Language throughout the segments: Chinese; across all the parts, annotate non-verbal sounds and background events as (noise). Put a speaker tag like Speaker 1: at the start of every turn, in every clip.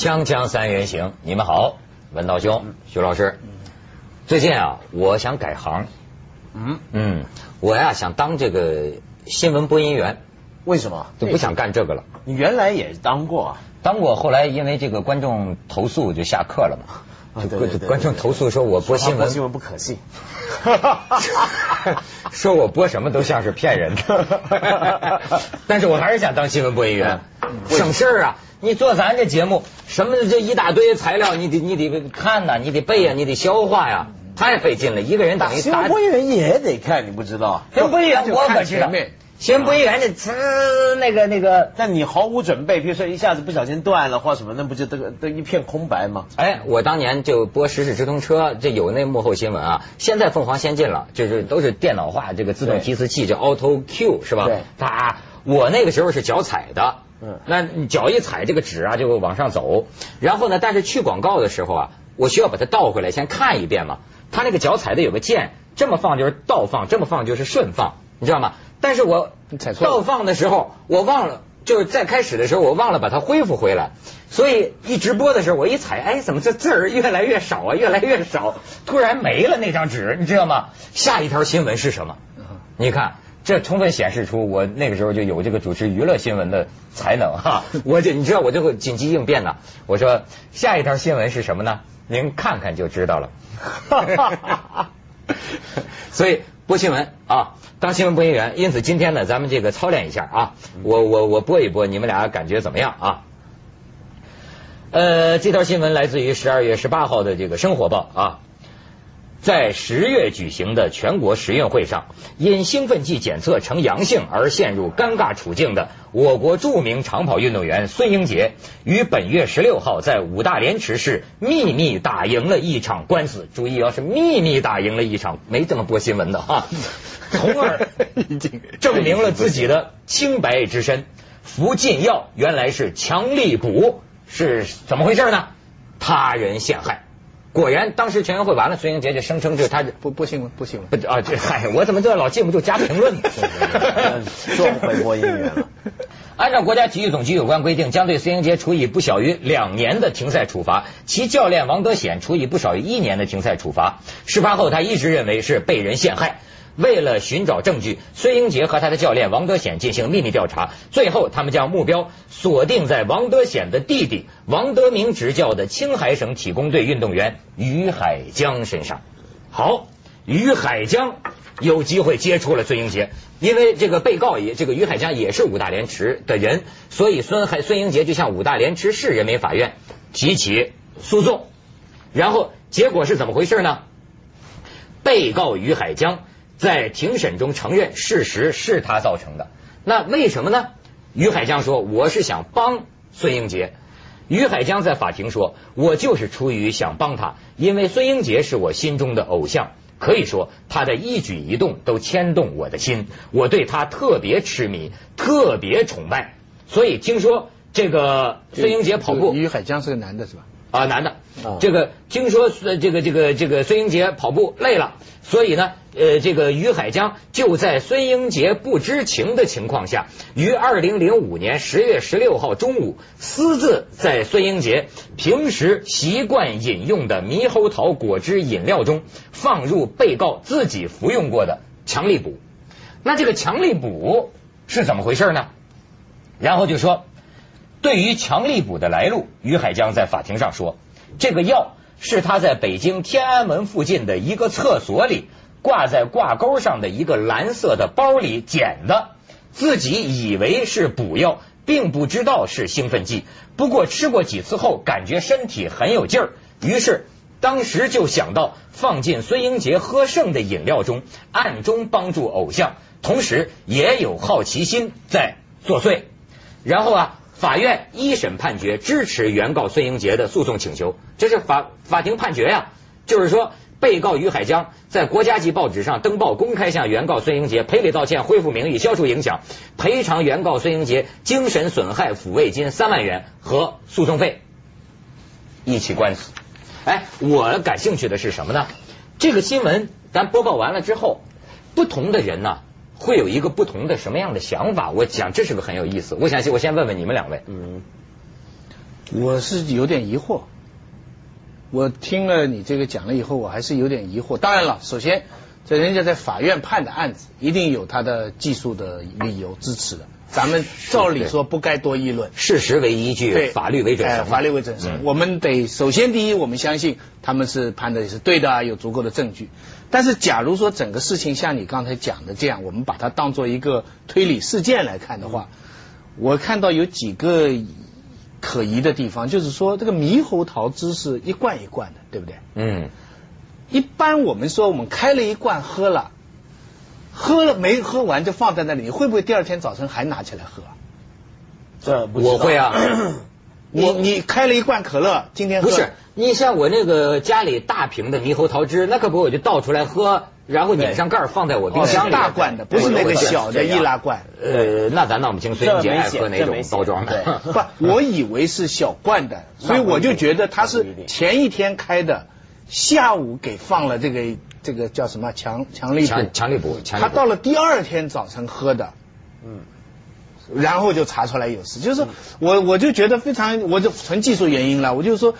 Speaker 1: 锵锵三人行，你们好，文道兄，徐老师。最近啊，我想改行。嗯嗯，我呀想当这个新闻播音员。
Speaker 2: 为什么？
Speaker 1: 就不想干这个了。
Speaker 2: 你原来也当过啊？
Speaker 1: 当过，后来因为这个观众投诉就下课了嘛。
Speaker 2: 啊，对对对。
Speaker 1: 观众投诉说我播新闻，
Speaker 2: 新闻不可信。(laughs)
Speaker 1: 说我播什么都像是骗人的。(laughs) 但是我还是想当新闻播音员，省事儿啊。你做咱这节目，什么这一大堆材料，你得你得看呐，你得背呀，你得消化呀，太费劲了。一个人等于
Speaker 2: 新闻播音员也得看，你不知道？
Speaker 1: 新闻播音员我可知道。新闻播音员这呲那个那个，
Speaker 2: 但你毫无准备，比如说一下子不小心断了或什么，那不就这个都一片空白吗？
Speaker 1: 哎，我当年就播《时事直通车》，这有那幕后新闻啊。现在凤凰先进了，就是都是电脑化，这个自动提词器叫 Auto Q 是吧？
Speaker 2: 对。
Speaker 1: 它我那个时候是脚踩的。嗯，那脚一踩这个纸啊就会往上走，然后呢，但是去广告的时候啊，我需要把它倒回来先看一遍嘛。它那个脚踩的有个键，这么放就是倒放，这么放就是顺放，你知道吗？但是我倒放的时候我忘了，就是在开始的时候我忘了把它恢复回来，所以一直播的时候我一踩，哎，怎么这字儿越来越少啊，越来越少，突然没了那张纸，你知道吗？下一条新闻是什么？你看。这充分显示出我那个时候就有这个主持娱乐新闻的才能哈！我这你知道我就会紧急应变呢。我说下一条新闻是什么呢？您看看就知道了。(laughs) 所以播新闻啊，当新闻播音员。因此今天呢，咱们这个操练一下啊。我我我播一播，你们俩感觉怎么样啊？呃，这条新闻来自于十二月十八号的这个生活报啊。在十月举行的全国十运会上，因兴奋剂检测呈阳性而陷入尴尬处境的我国著名长跑运动员孙英杰，于本月十六号在五大连池市秘密打赢了一场官司。注意啊，是秘密打赢了一场，没这么播新闻的哈。从而 (laughs) 证明了自己的清白之身。服禁药原来是强力补，是怎么回事呢？他人陷害。果然，当时全运会完了，孙英杰就声称就他
Speaker 3: 不不新闻不新闻
Speaker 1: 啊！这嗨，我怎么这老记不住加评论呢？
Speaker 2: 说回播音员了。
Speaker 1: 按照国家体育总局有关规定，将对孙英杰处以不小于两年的停赛处罚，其教练王德显处以不少于一年的停赛处罚。事发后，他一直认为是被人陷害。为了寻找证据，孙英杰和他的教练王德显进行秘密调查，最后他们将目标锁定在王德显的弟弟王德明执教的青海省体工队运动员于海江身上。好，于海江有机会接触了孙英杰，因为这个被告也这个于海江也是五大连池的人，所以孙海孙英杰就向五大连池市人民法院提起诉讼。然后结果是怎么回事呢？被告于海江。在庭审中承认事实是他造成的，那为什么呢？于海江说：“我是想帮孙英杰。”于海江在法庭说：“我就是出于想帮他，因为孙英杰是我心中的偶像，可以说他的一举一动都牵动我的心，我对他特别痴迷，特别崇拜。所以听说这个孙英杰跑步，
Speaker 3: 于海江是个男的是吧？
Speaker 1: 啊，男的。这个听说这个这个这个孙英杰跑步累了，所以呢。”呃，这个于海江就在孙英杰不知情的情况下，于二零零五年十月十六号中午，私自在孙英杰平时习惯饮用的猕猴桃果汁饮料中放入被告自己服用过的强力补。那这个强力补是怎么回事呢？然后就说，对于强力补的来路，于海江在法庭上说，这个药是他在北京天安门附近的一个厕所里。挂在挂钩上的一个蓝色的包里捡的，自己以为是补药，并不知道是兴奋剂。不过吃过几次后，感觉身体很有劲儿，于是当时就想到放进孙英杰喝剩的饮料中，暗中帮助偶像，同时也有好奇心在作祟。然后啊，法院一审判决支持原告孙英杰的诉讼请求，这是法法庭判决呀，就是说。被告于海江在国家级报纸上登报，公开向原告孙英杰赔礼道歉，恢复名誉，消除影响，赔偿原告孙英杰精神损害抚慰金三万元和诉讼费。一起官司。哎，我感兴趣的是什么呢？这个新闻咱播报完了之后，不同的人呢会有一个不同的什么样的想法？我讲这是个很有意思。我想我先问问你们两位。嗯。
Speaker 3: 我是有点疑惑。我听了你这个讲了以后，我还是有点疑惑。当然了，首先，这人家在法院判的案子，一定有他的技术的理由支持的。咱们照理说不该多议论，
Speaker 1: 事实为依据，法律为准绳。
Speaker 3: 法律为准绳，我们得首先第一，我们相信他们是判的是对的，有足够的证据。但是，假如说整个事情像你刚才讲的这样，我们把它当做一个推理事件来看的话，我看到有几个可疑的地方，就是说这个猕猴桃汁是一罐一罐的，对不对？嗯。一般我们说我们开了一罐喝了。喝了没喝完就放在那里，你会不会第二天早晨还拿起来喝？
Speaker 2: 这
Speaker 1: 我会啊。(coughs)
Speaker 3: 你你开了一罐可乐，今天
Speaker 1: 不是你像我那个家里大瓶的猕猴桃汁，那可不我就倒出来喝，然后拧上盖放在我冰箱里。
Speaker 3: 大罐的，不是那个小的易拉罐。
Speaker 1: 呃，那咱闹不清孙英杰爱喝哪种包装的。
Speaker 3: 不，我以为是小罐的，(laughs) 所以我就觉得它是前一天开的，下午给放了这个。这个叫什么强强力补？
Speaker 1: 强力补，
Speaker 3: 他到了第二天早晨喝的，嗯，然后就查出来有事，就是我我就觉得非常，我就纯技术原因了，我就说，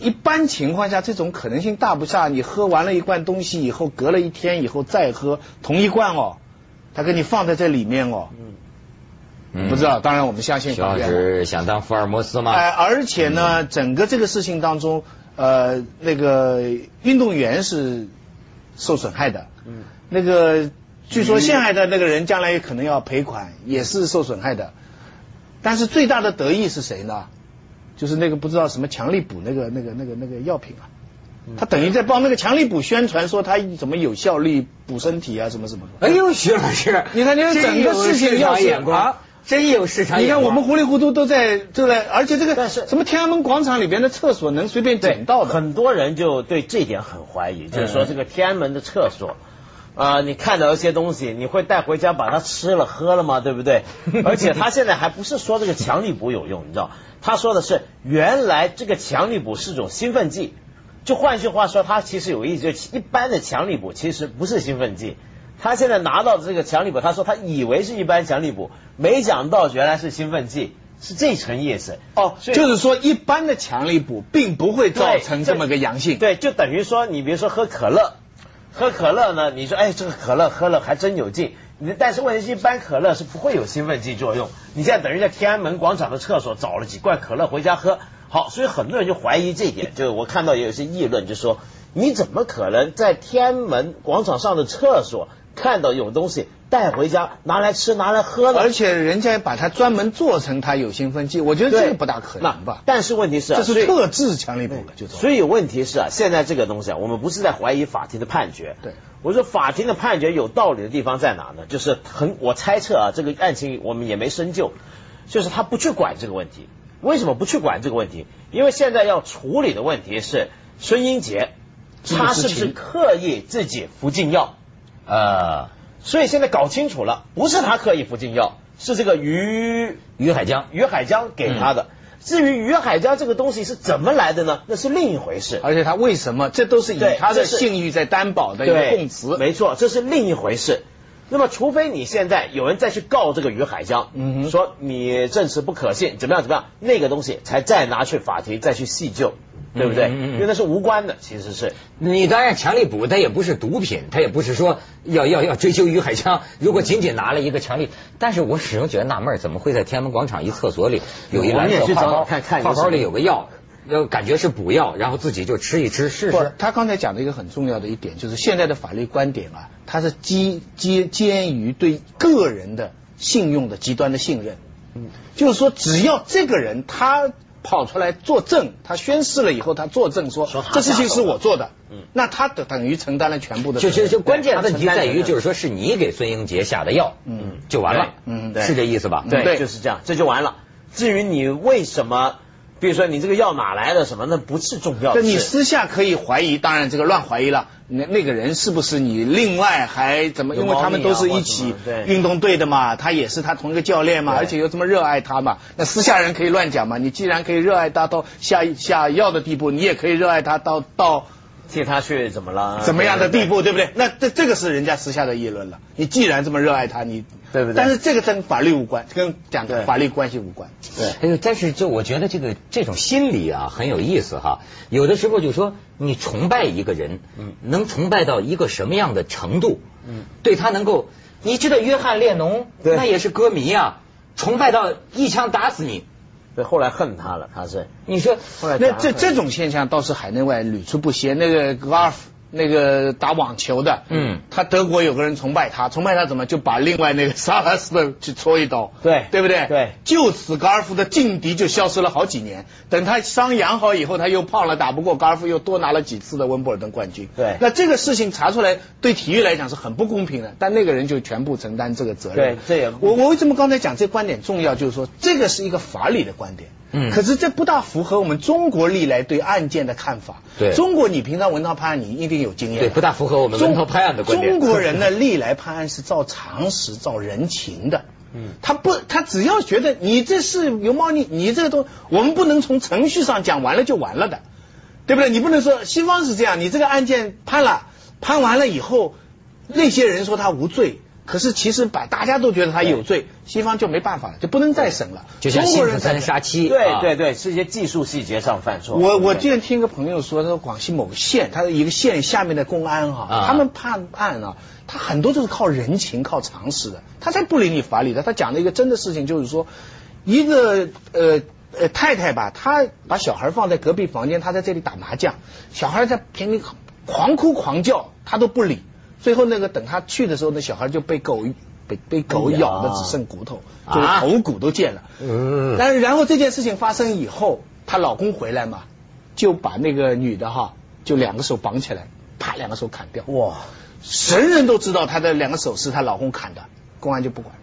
Speaker 3: 一般情况下这种可能性大不下？你喝完了一罐东西以后，隔了一天以后再喝同一罐哦，他给你放在这里面哦，嗯，不知道，当然我们相信。
Speaker 1: 老师想当福尔摩斯吗？
Speaker 3: 哎，而且呢，整个这个事情当中，呃，那个运动员是。受损害的，嗯，那个据说陷害的那个人将来也可能要赔款，也是受损害的。但是最大的得益是谁呢？就是那个不知道什么强力补那个那个那个那个药品啊，他等于在帮那个强力补宣传说他怎么有效率补身体啊什么什么。
Speaker 1: 哎呦，徐老师，
Speaker 3: 你看你看整个事情要
Speaker 1: 眼光，真有市场。
Speaker 3: 你看我们糊里糊涂都在都在，而且这个什么天安门广场里边的厕所能随便捡到的，
Speaker 2: 很多人就对这点很怀疑，就是说这个天安门的厕所啊，你看到一些东西，你会带回家把它吃了喝了吗？对不对？(laughs) 而且他现在还不是说这个强力补有用，你知道？他说的是原来这个强力补是种兴奋剂，就换句话说，它其实有意思，就一般的强力补其实不是兴奋剂。他现在拿到的这个强力补，他说他以为是一般强力补，没想到原来是兴奋剂，是这层意思。
Speaker 3: 哦，就是说一般的强力补并不会造成这么个阳性。
Speaker 2: 对，就等于说你比如说喝可乐，喝可乐呢，你说哎这个可乐喝了还真有劲，你但是问题是一般可乐是不会有兴奋剂作用。你现在等于在天安门广场的厕所找了几罐可乐回家喝，好，所以很多人就怀疑这一点，就我看到也有些议论，就说你怎么可能在天安门广场上的厕所？看到有东西带回家拿来吃拿来喝的，
Speaker 3: 而且人家把它专门做成它有兴奋剂，我觉得这个不大可能吧。
Speaker 2: 但是问题是，
Speaker 3: 这是特制强力补的，就
Speaker 2: 所以问题是啊，现在这个东西啊，我们不是在怀疑法庭的判决。
Speaker 3: 对，
Speaker 2: 我说法庭的判决有道理的地方在哪呢？就是很我猜测啊，这个案情我们也没深究，就是他不去管这个问题。为什么不去管这个问题？因为现在要处理的问题是孙英杰，他是不是刻意自己服禁药？呃，所以现在搞清楚了，不是他刻意服禁药，是这个于
Speaker 1: 于海江
Speaker 2: 于海江给他的。至于于海江这个东西是怎么来的呢？那是另一回事。
Speaker 3: 而且他为什么？这都是以他的信誉在担保的一个供词。
Speaker 2: 没错，这是另一回事。那么，除非你现在有人再去告这个于海江，嗯说你证词不可信，怎么样怎么样，那个东西才再拿去法庭再去细究。对不对？因为那是无关的，其实是
Speaker 1: 你当然强力补，它也不是毒品，它也不是说要要要追究于海强。如果仅仅拿了一个强力，但是我始终觉得纳闷，怎么会在天安门广场一厕所里有一蓝色泡包，泡包里有个药，要感觉是补药，然后自己就吃一吃试试。
Speaker 3: 他刚才讲的一个很重要的一点，就是现在的法律观点啊，它是基基基于对个人的信用的极端的信任。嗯，就是说只要这个人他。跑出来作证，他宣誓了以后，他作证说这事情是我做的，那他等等于承担了全部的。
Speaker 1: 就就就关键问题在于，就是说是你给孙英杰下的药，嗯，就完了，嗯，是这意思吧？
Speaker 2: 对，就是这样，这就完了。至于你为什么？比如说你这个药哪来的什么，那不是重要。
Speaker 3: 你私下可以怀疑，当然这个乱怀疑了。那那个人是不是你？另外还怎么？因为他们都是一起运动队的嘛，他也是他同一个教练嘛，而且又这么热爱他嘛。那私下人可以乱讲嘛？你既然可以热爱他到下下药的地步，你也可以热爱他到到
Speaker 2: 替他去怎么了？
Speaker 3: 怎么样的地步，对不对？那这这个是人家私下的议论了。你既然这么热爱他，你
Speaker 2: 对不对
Speaker 3: 但是这个跟法律无关，跟讲的法律关系无关。
Speaker 2: 对，
Speaker 1: 哎呦，但是就我觉得这个这种心理啊很有意思哈。有的时候就说你崇拜一个人，
Speaker 2: 嗯
Speaker 1: 能崇拜到一个什么样的程度？嗯，对他能够，你知道约翰列侬，
Speaker 2: 对
Speaker 1: 那也是歌迷啊，崇拜到一枪打死你。
Speaker 2: 对，后来恨他了，他是
Speaker 1: 你说
Speaker 3: 那
Speaker 2: 后来那
Speaker 3: 这这种现象倒是海内外屡出不鲜。那个高尔夫，那个打网球的，
Speaker 1: 嗯
Speaker 3: 他德国有个人崇拜他，崇拜他怎么就把另外那个萨拉斯的去戳一刀，
Speaker 2: 对
Speaker 3: 对不对？
Speaker 2: 对
Speaker 3: 就此高尔夫的劲敌就消失了好几年。等他伤养好以后，他又胖了，打不过高尔夫，又多拿了几次的温布尔登冠军。
Speaker 2: 对
Speaker 3: 那这个事情查出来，对体育来讲是很不公平的，但那个人就全部承担这个责任。
Speaker 2: 对这也
Speaker 3: 我我为什么刚才讲这观点重要，就是说这个是一个法理的观点。
Speaker 1: 嗯
Speaker 3: 可是这不大符合我们中国历来对案件的看法。
Speaker 1: 对
Speaker 3: 中国你平常文韬判案，你一定有经验。
Speaker 1: 对不大符合我们文韬判案的观点
Speaker 3: 中国人呢，历来判案是照常识、照人情的。嗯，他不，他只要觉得你这是有猫腻，你这个东，我们不能从程序上讲完了就完了的，对不对？你不能说西方是这样，你这个案件判了，判完了以后，那些人说他无罪，可是其实把大家都觉得他有罪，西方就没办法了，就不能再审了。
Speaker 1: 就像
Speaker 3: 中
Speaker 1: 辛普森
Speaker 3: 国人才
Speaker 1: 杀妻，
Speaker 2: 对
Speaker 1: 啊
Speaker 2: 对对，是一些技术细节上犯错。
Speaker 3: 我我
Speaker 2: 对
Speaker 3: 之前听一个朋友说，他说广西某个县，他的一个县下面的公安哈、
Speaker 1: 啊
Speaker 3: 他们判案啊，他很多都是靠人情、靠常识的，他才不理你法理的。他讲了一个真的事情就是说，一个呃呃太太吧，她把小孩放在隔壁房间，她在这里打麻将，小孩在平里狂哭狂叫，她都不理。最后那个等他去的时候，那小孩就被狗被被狗咬的只剩骨头，就是
Speaker 1: 啊
Speaker 3: 头骨都见了。
Speaker 1: 嗯
Speaker 3: 但是然后这件事情发生以后，她老公回来嘛，就把那个女的哈，就两个手绑起来，啪两个手砍掉。
Speaker 2: 哇，
Speaker 3: 神人都知道她的两个手是她老公砍的，公安就不管，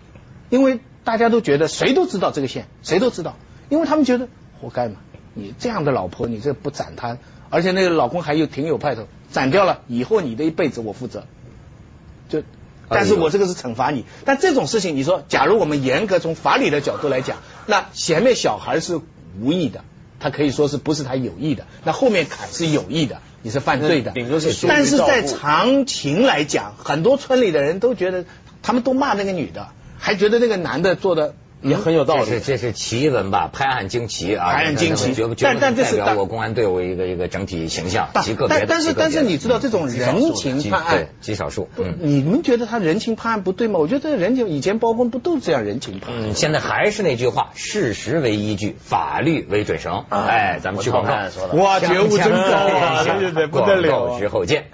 Speaker 3: 因为大家都觉得谁都知道这个线，谁都知道，因为他们觉得活该嘛，你这样的老婆，你这不斩她，而且那个老公还有挺有派头，斩掉了以后你的一辈子我负责，就。但是我这个是惩罚你，但这种事情，你说，假如我们严格从法理的角度来讲，那前面小孩是无意的，他可以说是不是他有意的，那后面砍是有意的，你是犯罪的。但是在常情来讲，很多村里的人都觉得，他们都骂那个女的，还觉得那个男的做的
Speaker 2: 也很有道理
Speaker 1: 这是。这是奇闻吧？拍案惊奇啊！
Speaker 3: 拍案惊奇
Speaker 1: 绝不绝不代表我公安队伍一个一个整体形象，极个别的。
Speaker 3: 但但是但是你知道这种人情判案
Speaker 1: 对，极少数。嗯
Speaker 3: 你们觉得他人情判案不对吗？我觉得人情以前包公不都这样人情判案？
Speaker 1: 嗯，现在还是那句话，事实为依据，法律为准绳。
Speaker 3: 啊
Speaker 1: 哎，咱们去广告
Speaker 2: 我常常说的
Speaker 3: 哇，觉悟真高啊！对对对，不得了啊
Speaker 1: 广告之！后见。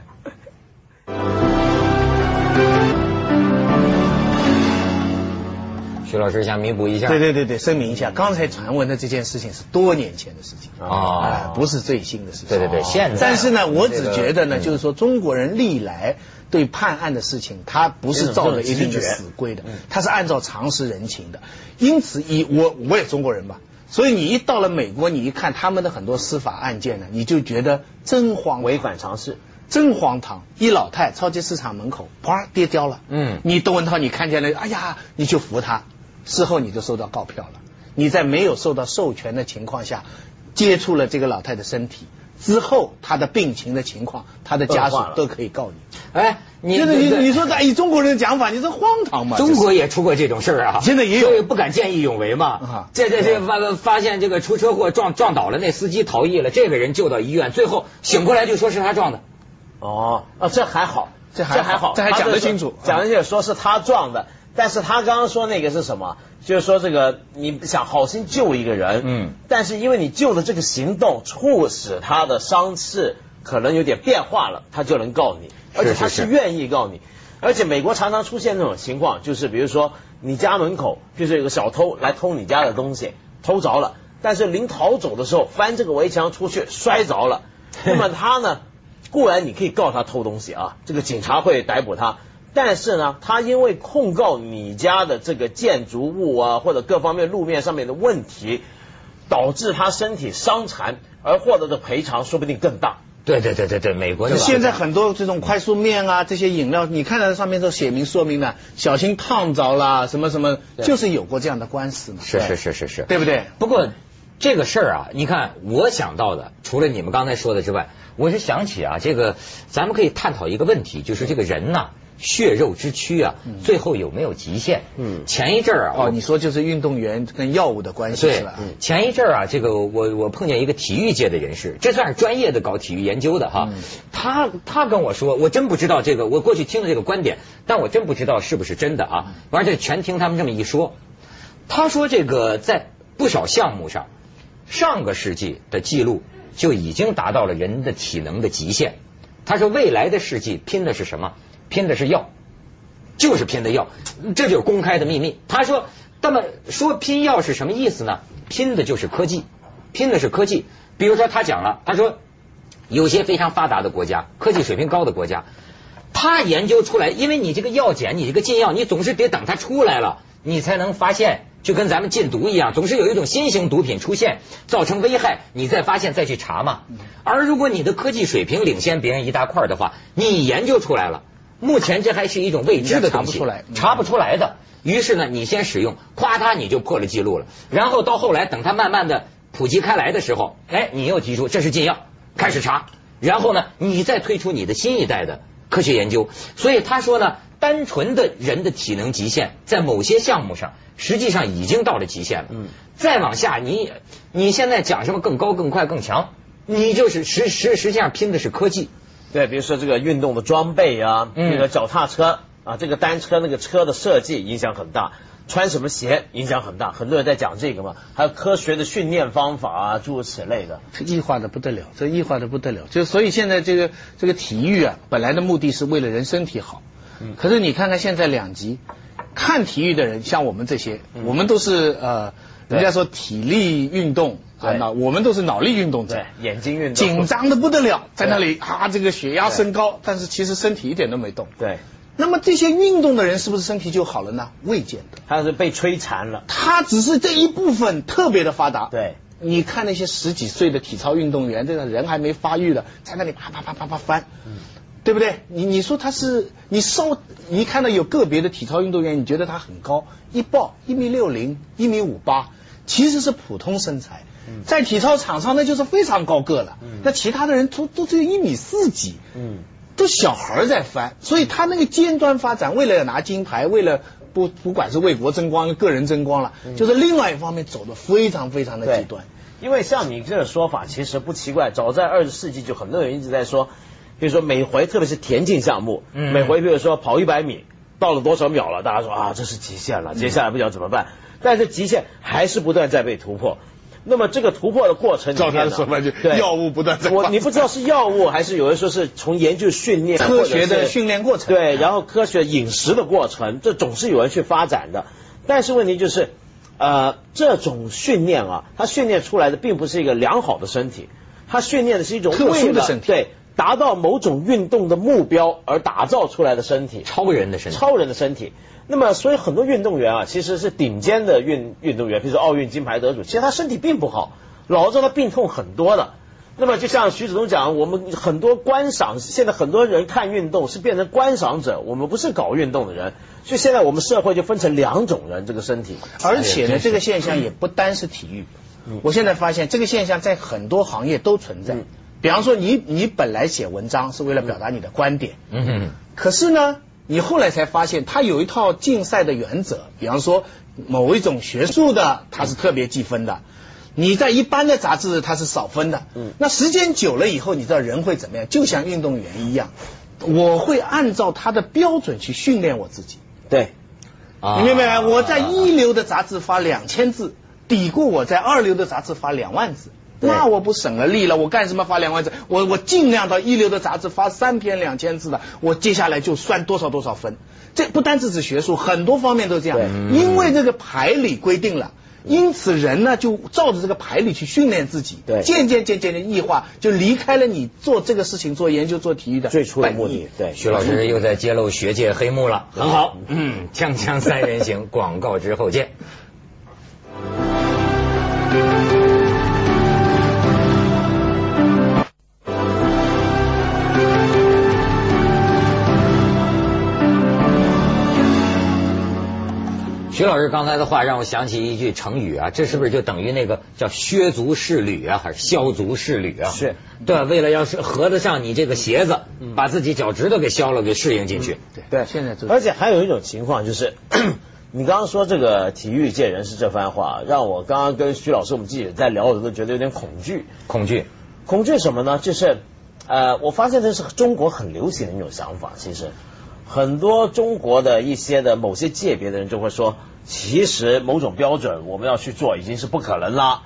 Speaker 1: 徐老师想弥补一下。
Speaker 3: 对对对对，声明一下，刚才传闻的这件事情是多年前的事情
Speaker 1: 哦
Speaker 3: 哎不是最新的事情。
Speaker 1: 对对对，现在。
Speaker 3: 但是呢，我只觉得呢，
Speaker 1: 嗯
Speaker 3: 就是说中国人历来对判案的事情，他不是照着一定的死规的，他是按照常识人情的。因此，以我我也中国人吧，所以你一到了美国，你一看他们的很多司法案件呢，你就觉得真荒
Speaker 2: 违
Speaker 3: 唐，
Speaker 2: 反常识，
Speaker 3: 真荒唐。一老太超级市场门口，啪跌跤了，
Speaker 1: 嗯
Speaker 3: 你窦文涛你看见了，哎呀，你就扶他，事后你就收到告票了。你在没有受到授权的情况下，接触了这个老太的身体之后，她的病情的情况，她的家属都可以告你。
Speaker 1: 哎，你
Speaker 3: 就是你你说以中国人的讲法，你这荒唐吗？
Speaker 1: 中国也出过这种事儿啊，
Speaker 3: 现在也有
Speaker 1: 所以不敢见义勇为嘛
Speaker 3: 啊。
Speaker 1: 这这这发发现这个出车祸撞撞倒了，那司机逃逸了，这个人救到医院，最后醒过来就说是他撞的。
Speaker 2: 哦，啊，这还好，
Speaker 3: 这还好
Speaker 2: 还好，
Speaker 3: 这还讲得清楚
Speaker 2: 讲的清楚，说是他撞的，但是他刚刚说那个是什么？就是说这个你想好心救一个人，
Speaker 1: 嗯，
Speaker 2: 但是因为你救的这个行动促使他的伤势可能有点变化了，他就能告你，而且他
Speaker 1: 是
Speaker 2: 愿意告你。而且美国常常出现这种情况，就是比如说你家门口就是有个小偷来偷你家的东西，偷着了，但是临逃走的时候翻这个围墙出去摔着了，那么他呢，(laughs) 固然你可以告他偷东西啊，这个警察会逮捕他，但是呢，他因为控告你家的这个建筑物啊或者各方面路面上面的问题，导致他身体伤残而获得的赔偿说不定更大。
Speaker 1: 对对对对对，美国的
Speaker 3: 现在很多这种快速面啊，这些饮料，你看到上面都写明说明了，小心烫着啦，什么什么，就是有过这样的官司嘛。
Speaker 1: 是是是是是。
Speaker 3: 对不对？
Speaker 1: 不过这个事儿啊，你看我想到的，除了你们刚才说的之外，我是想起啊，这个咱们可以探讨一个问题，就是这个人呐、血肉之躯啊，最后有没有极限？
Speaker 2: 嗯
Speaker 1: 前一阵儿啊，
Speaker 3: 哦，你说就是运动员跟药物的关系
Speaker 1: 对
Speaker 3: 是吧？嗯
Speaker 1: 前一阵儿啊，这个我我碰见一个体育界的人士，这算是专业的搞体育研究的哈。
Speaker 3: 嗯
Speaker 1: 他他跟我说，我真不知道这个，我过去听了这个观点，但我真不知道是不是真的啊。完了，这全听他们这么一说。他说这个在不少项目上，上个世纪的记录就已经达到了人的体能的极限。他说未来的世纪拼的是什么？拼的是药。就是拼的药，这就是公开的秘密。他说，那么说拼药是什么意思呢？拼的就是科技，拼的是科技。比如说他讲了，他说有些非常发达的国家，科技水平高的国家，他研究出来，因为你这个药检，你这个禁药，你总是得等它出来了，你才能发现，就跟咱们禁毒一样，总是有一种新型毒品出现，造成危害，你再发现再去查嘛。而如果你的科技水平领先别人一大块的话，你研究出来了。目前这还是一种未知的东西，
Speaker 3: 查不出来嗯
Speaker 1: 查不出来的。于是呢，你先使用，夸他你就破了记录了。然后到后来，等它慢慢的普及开来的时候，哎，你又提出这是禁药，开始查。然后呢，你再推出你的新一代的科学研究。所以他说呢，单纯的人的体能极限，在某些项目上，实际上已经到了极限了。
Speaker 2: 嗯，
Speaker 1: 再往下，你你现在讲什么更高、更快、更强，你就是实实实际上拼的是科技。
Speaker 2: 对，比如说这个运动的装备啊，
Speaker 1: 嗯
Speaker 2: 那个脚踏车啊，这个单车那个车的设计影响很大，穿什么鞋影响很大，很多人在讲这个嘛，还有科学的训练方法啊，诸如此类的。
Speaker 3: 这异化的不得了，这异化的不得了。就所以现在这个这个体育啊，本来的目的是为了人身体好，
Speaker 2: 嗯
Speaker 3: 可是你看看现在两极，看体育的人像我们这些，
Speaker 2: 嗯
Speaker 3: 我们都是呃，
Speaker 2: 对
Speaker 3: 人家说体力运动啊，那我们都是脑力运动者。
Speaker 2: 对，，眼睛运动。
Speaker 3: 紧张的不得了，在那里啊，这个血压升高，但是其实身体一点都没动。
Speaker 2: 对，
Speaker 3: 那么这些运动的人是不是身体就好了呢？未见得，
Speaker 2: 他是被摧残了。
Speaker 3: 他只是这一部分特别的发达。
Speaker 2: 对，
Speaker 3: 你看那些十几岁的体操运动员，这个人还没发育的，在那里啪啪啪啪啪翻，对不对？你你说他是你稍你一看到有个别的体操运动员，你觉得他很高，一报一米六零，一米五八，其实是普通身材，在体操场上那就是非常高个了。那其他的人都都只有一米四几，
Speaker 2: 嗯，
Speaker 3: 都小孩在翻，所以他那个尖端发展，为了拿金牌，为了不不管是为国争光、个人争光了，就是另外一方面走的非常非常的极端。
Speaker 2: 因为像你这个说法其实不奇怪，早在二十世纪就很多人一直在说，比如说每回特别是田径项目，
Speaker 1: 嗯。
Speaker 2: 每回比如说跑一百米到了多少秒了，大家说啊这是极限了，接下来不知道怎么办，但是极限还是不断在被突破。那么这个突破的过程
Speaker 3: 照他的说法就
Speaker 2: 对。
Speaker 3: 药物不断在
Speaker 2: 我你不知道是药物还是有人说是从研究训练
Speaker 3: 科学的训练过程。
Speaker 2: 对，然后科学饮食的过程，这总是有人去发展的。但是问题就是，呃，这种训练啊，它训练出来的并不是一个良好的身体，它训练的是一种
Speaker 3: 特殊的身体。
Speaker 2: 对，达到某种运动的目标而打造出来的身体，
Speaker 1: 超人的身体，
Speaker 2: 超人的身体。那么，所以很多运动员啊，其实是顶尖的运运动员，比如说奥运金牌得主，其实他身体并不好，老着他病痛很多的。那么，就像徐子东讲，我们很多观赏，现在很多人看运动是变成观赏者，我们不是搞运动的人，所以现在我们社会就分成两种人，这个身体。
Speaker 3: 而且呢，这个现象也不单是体育。我现在发现这个现象在很多行业都存在
Speaker 2: 嗯。
Speaker 3: 比方说，你你本来写文章是为了表达你的观点，
Speaker 1: 嗯哼，
Speaker 3: 可是呢，你后来才发现它有一套竞赛的原则。比方说，某一种学术的，它是特别计分的。你在一般的杂志它是少分的，
Speaker 2: 嗯
Speaker 3: 那时间久了以后，你知道人会怎么样？就像运动员一样，我会按照他的标准去训练我自己。
Speaker 2: 对，
Speaker 1: 啊
Speaker 3: 你明白没？我在一流的杂志发两千字，抵过我在二流的杂志发两万字。
Speaker 2: 对
Speaker 3: 那我不省了力了，我干什么发两万字？我我尽量到一流的杂志发三篇两千字的，我接下来就算多少多少分。这不单只是学术，很多方面都这样
Speaker 2: 对。
Speaker 3: 因为这个牌理规定了。因此，人呢就照着这个牌理去训练自己，
Speaker 2: 对
Speaker 3: 渐渐渐渐的异化，就离开了你做这个事情、做研究、做体育的
Speaker 2: 最初的目的。对，
Speaker 1: 徐老师又在揭露学界黑幕了，
Speaker 2: 很好
Speaker 1: 嗯，锵锵三人行，广告之后见。徐老师刚才的话让我想起一句成语啊，这是不是就等于那个叫削足适履啊，还是削足适履啊？
Speaker 2: 是，
Speaker 1: 对，为了要是合得上你这个鞋子，把自己脚趾头给削了，给适应进去。
Speaker 2: 对，对
Speaker 3: 现在
Speaker 2: 而且还有一种情况就是。你刚刚说这个体育界人士这番话，让我刚刚跟徐老师我们记者在聊我都觉得有点恐惧。
Speaker 1: 恐惧，
Speaker 2: 恐惧什么呢？就是呃，我发现这是中国很流行的一种想法。其实很多中国的一些的某些界别的人就会说，其实某种标准我们要去做已经是不可能了。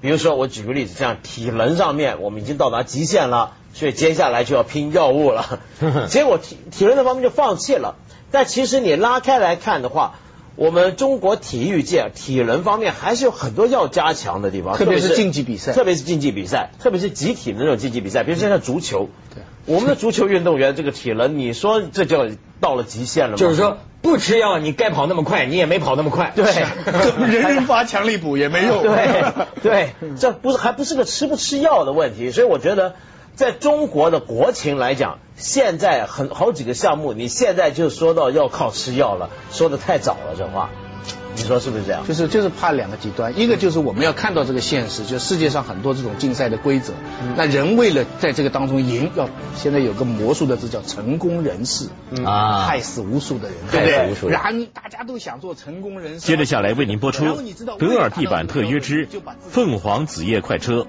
Speaker 2: 比如说我举个例子，像体能上面我们已经到达极限了，所以接下来就要拼药物了。(laughs) 结果体体能那方面就放弃了。但其实你拉开来看的话，我们中国体育界体能方面还是有很多要加强的地方，
Speaker 3: 特别是竞技比赛，
Speaker 2: 特别是竞技比赛，特别是集体的那种竞技比赛，比如说像足球，对，我们的足球运动员这个体能，你说这叫到了极限了吗？
Speaker 1: 就是说不吃药，你该跑那么快，你也没跑那么快，
Speaker 2: 对，(laughs)
Speaker 3: 人人发强力补也没用，(laughs)
Speaker 2: 对 (laughs) 对，这不是还不是个吃不吃药的问题，所以我觉得。在中国的国情来讲，现在很好几个项目，你现在就说到要靠吃药了，说的太早了，这话，你说是不是这样？
Speaker 3: 就是就是怕两个极端，一个就是我们要看到这个现实，就世界上很多这种竞赛的规则，那人为了在这个当中赢，要现在有个魔术的字叫成功人士啊，害死无数的人，对不对？然后大家都想做成功人士。
Speaker 4: 接着下来为您播出《德尔地板特约之凤凰子夜快车》。